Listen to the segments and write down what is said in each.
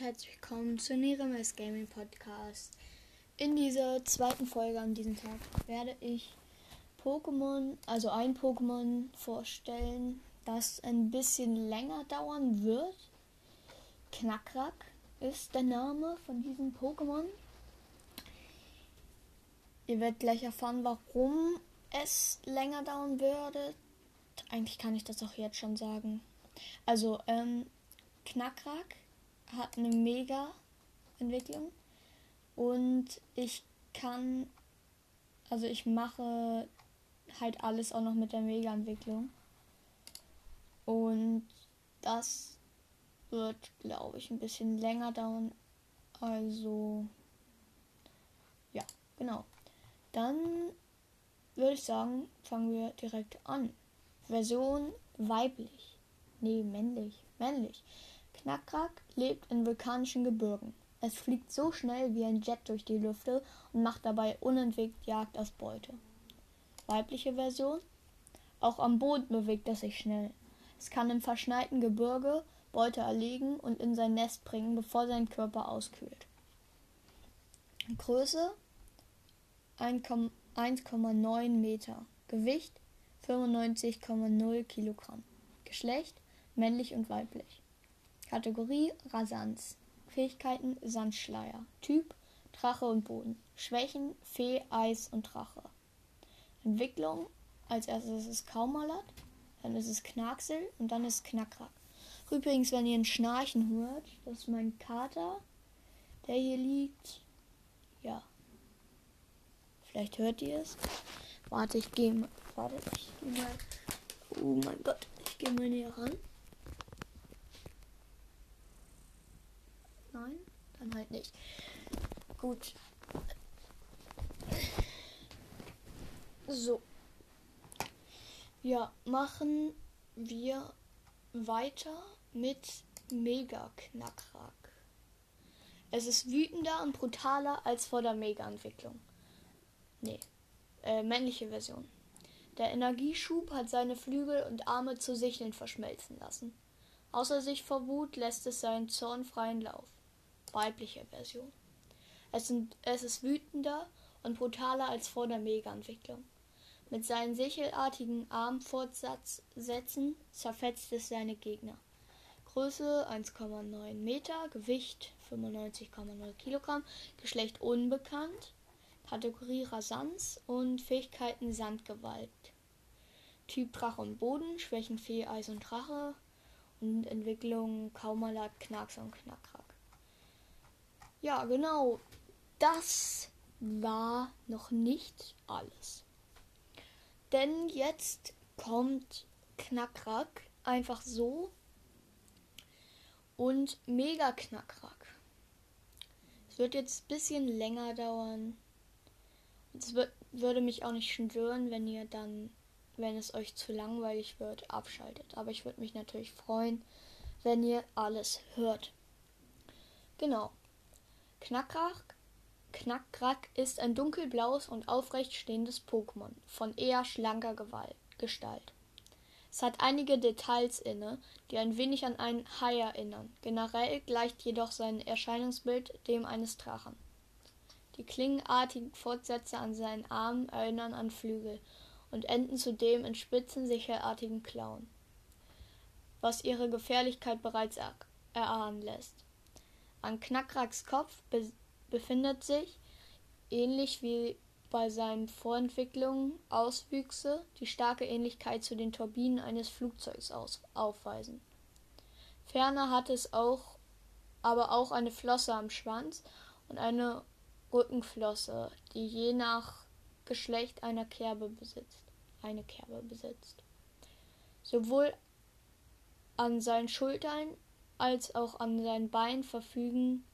herzlich willkommen zu Neremes Gaming Podcast. In dieser zweiten Folge an diesem Tag werde ich Pokémon, also ein Pokémon vorstellen, das ein bisschen länger dauern wird. Knackrack ist der Name von diesem Pokémon. Ihr werdet gleich erfahren, warum es länger dauern würde. Eigentlich kann ich das auch jetzt schon sagen. Also, ähm, Knackrack hat eine Mega-Entwicklung und ich kann, also ich mache halt alles auch noch mit der Mega-Entwicklung und das wird, glaube ich, ein bisschen länger dauern. Also, ja, genau. Dann würde ich sagen, fangen wir direkt an. Version weiblich. Nee, männlich. Männlich. Knackrack lebt in vulkanischen Gebirgen. Es fliegt so schnell wie ein Jet durch die Lüfte und macht dabei unentwegt Jagd auf Beute. Weibliche Version? Auch am Boden bewegt es sich schnell. Es kann im verschneiten Gebirge Beute erlegen und in sein Nest bringen, bevor sein Körper auskühlt. Größe 1,9 Meter. Gewicht 95,0 Kilogramm. Geschlecht männlich und weiblich. Kategorie Rasanz. Fähigkeiten Sandschleier. Typ Drache und Boden. Schwächen Fee, Eis und Drache. Entwicklung als erstes ist es Kaumalat, dann ist es Knacksel und dann ist Knackrack. Übrigens, wenn ihr ein Schnarchen hört, das ist mein Kater, der hier liegt. Ja. Vielleicht hört ihr es. Warte, ich gehe mal. Warte, ich gehe mal. Oh mein Gott, ich gehe mal näher ran. Dann halt nicht. Gut. So. Ja, machen wir weiter mit Mega Knackrack. Es ist wütender und brutaler als vor der Mega-Entwicklung. Nee, äh, männliche Version. Der Energieschub hat seine Flügel und Arme zu Sicheln verschmelzen lassen. Außer sich vor Wut lässt es seinen Zorn freien Lauf weibliche Version. Es, sind, es ist wütender und brutaler als vor der Mega-Entwicklung. Mit seinen sichelartigen Armfortsätzen zerfetzt es seine Gegner. Größe 1,9 Meter, Gewicht 95,0 Kilogramm, Geschlecht unbekannt, Kategorie Rasanz und Fähigkeiten Sandgewalt. Typ Drache und Boden, Schwächen Fee, Eis und Drache und Entwicklung Kaumalat, Knacks und Knackrack. Ja, genau. Das war noch nicht alles. Denn jetzt kommt Knackrack einfach so und mega Knackrack. Es wird jetzt ein bisschen länger dauern. Es würde mich auch nicht stören, wenn ihr dann, wenn es euch zu langweilig wird, abschaltet. Aber ich würde mich natürlich freuen, wenn ihr alles hört. Genau. Knackrack, Knackrack ist ein dunkelblaues und aufrecht stehendes Pokémon von eher schlanker Gewalt, Gestalt. Es hat einige Details inne, die ein wenig an einen Hai erinnern. Generell gleicht jedoch sein Erscheinungsbild dem eines Drachen. Die klingenartigen Fortsätze an seinen Armen erinnern an Flügel und enden zudem in spitzen, sichelartigen Klauen, was ihre Gefährlichkeit bereits erahnen lässt. An Knackracks Kopf be befindet sich, ähnlich wie bei seinen Vorentwicklungen, Auswüchse, die starke Ähnlichkeit zu den Turbinen eines Flugzeugs aufweisen. Ferner hat es auch aber auch eine Flosse am Schwanz und eine Rückenflosse, die je nach Geschlecht einer Kerbe besitzt, eine Kerbe besitzt. Sowohl an seinen Schultern als auch an seinen Beinen verfügen,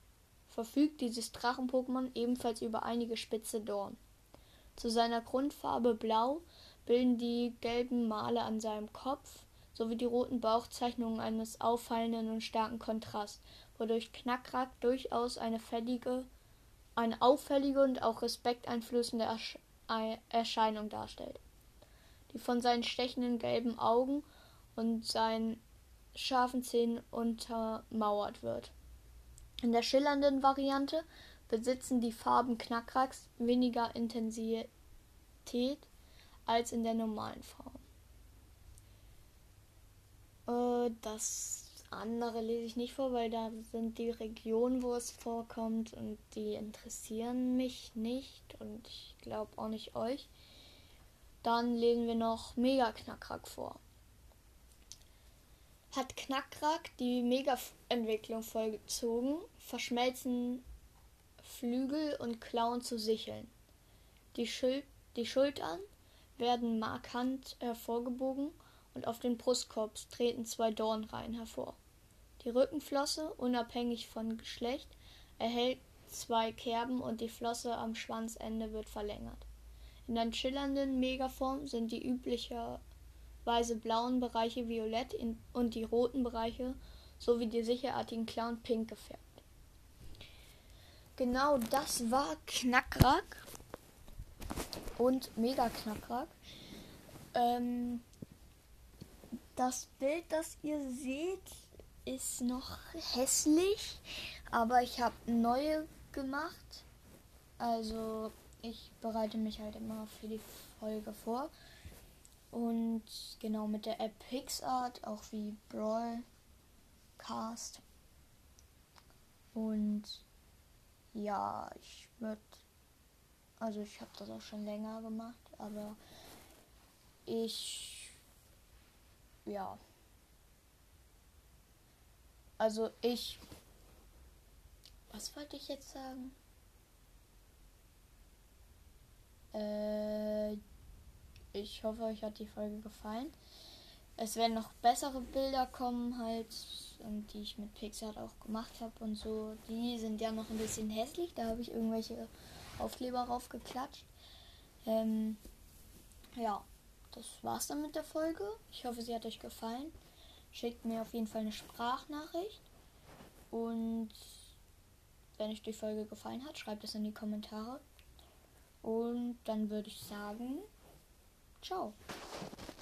verfügt dieses Drachen-Pokémon ebenfalls über einige spitze Dorn. Zu seiner Grundfarbe Blau bilden die gelben Male an seinem Kopf sowie die roten Bauchzeichnungen eines auffallenden und starken Kontrast, wodurch Knackrack durchaus eine fällige, eine auffällige und auch respekteinflößende Ersch Erscheinung darstellt, die von seinen stechenden gelben Augen und seinen scharfen Zähnen untermauert wird. In der schillernden Variante besitzen die Farben Knackracks weniger Intensität als in der normalen Form. Äh, das andere lese ich nicht vor, weil da sind die Regionen, wo es vorkommt und die interessieren mich nicht und ich glaube auch nicht euch. Dann lesen wir noch Mega Knackrack vor. Hat Knackrack die Mega-Entwicklung vollgezogen, verschmelzen Flügel und Klauen zu Sicheln. Die, Schul die Schultern werden markant hervorgebogen und auf den Brustkorb treten zwei Dornreihen hervor. Die Rückenflosse, unabhängig von Geschlecht, erhält zwei Kerben und die Flosse am Schwanzende wird verlängert. In der schillernden Megaform sind die üblicherweise blauen Bereiche violett und die roten Bereiche sowie die sicherartigen Klauen pink gefärbt. Genau das war Knackrack und Mega Knackrack. Ähm, das Bild, das ihr seht, ist noch hässlich, aber ich habe neue gemacht. Also ich bereite mich halt immer für die Folge vor. Und genau mit der App PixArt, auch wie Brawlcast. Und ja, ich würde. Also ich habe das auch schon länger gemacht, aber ich ja. Also ich. Was wollte ich jetzt sagen? Äh, ich hoffe, euch hat die Folge gefallen. Es werden noch bessere Bilder kommen, halt, die ich mit Pixar auch gemacht habe und so. Die sind ja noch ein bisschen hässlich. Da habe ich irgendwelche Aufkleber draufgeklatscht. Ähm, ja das war's dann mit der Folge. Ich hoffe, sie hat euch gefallen. Schickt mir auf jeden Fall eine Sprachnachricht. Und wenn euch die Folge gefallen hat, schreibt es in die Kommentare. Und dann würde ich sagen, 瘦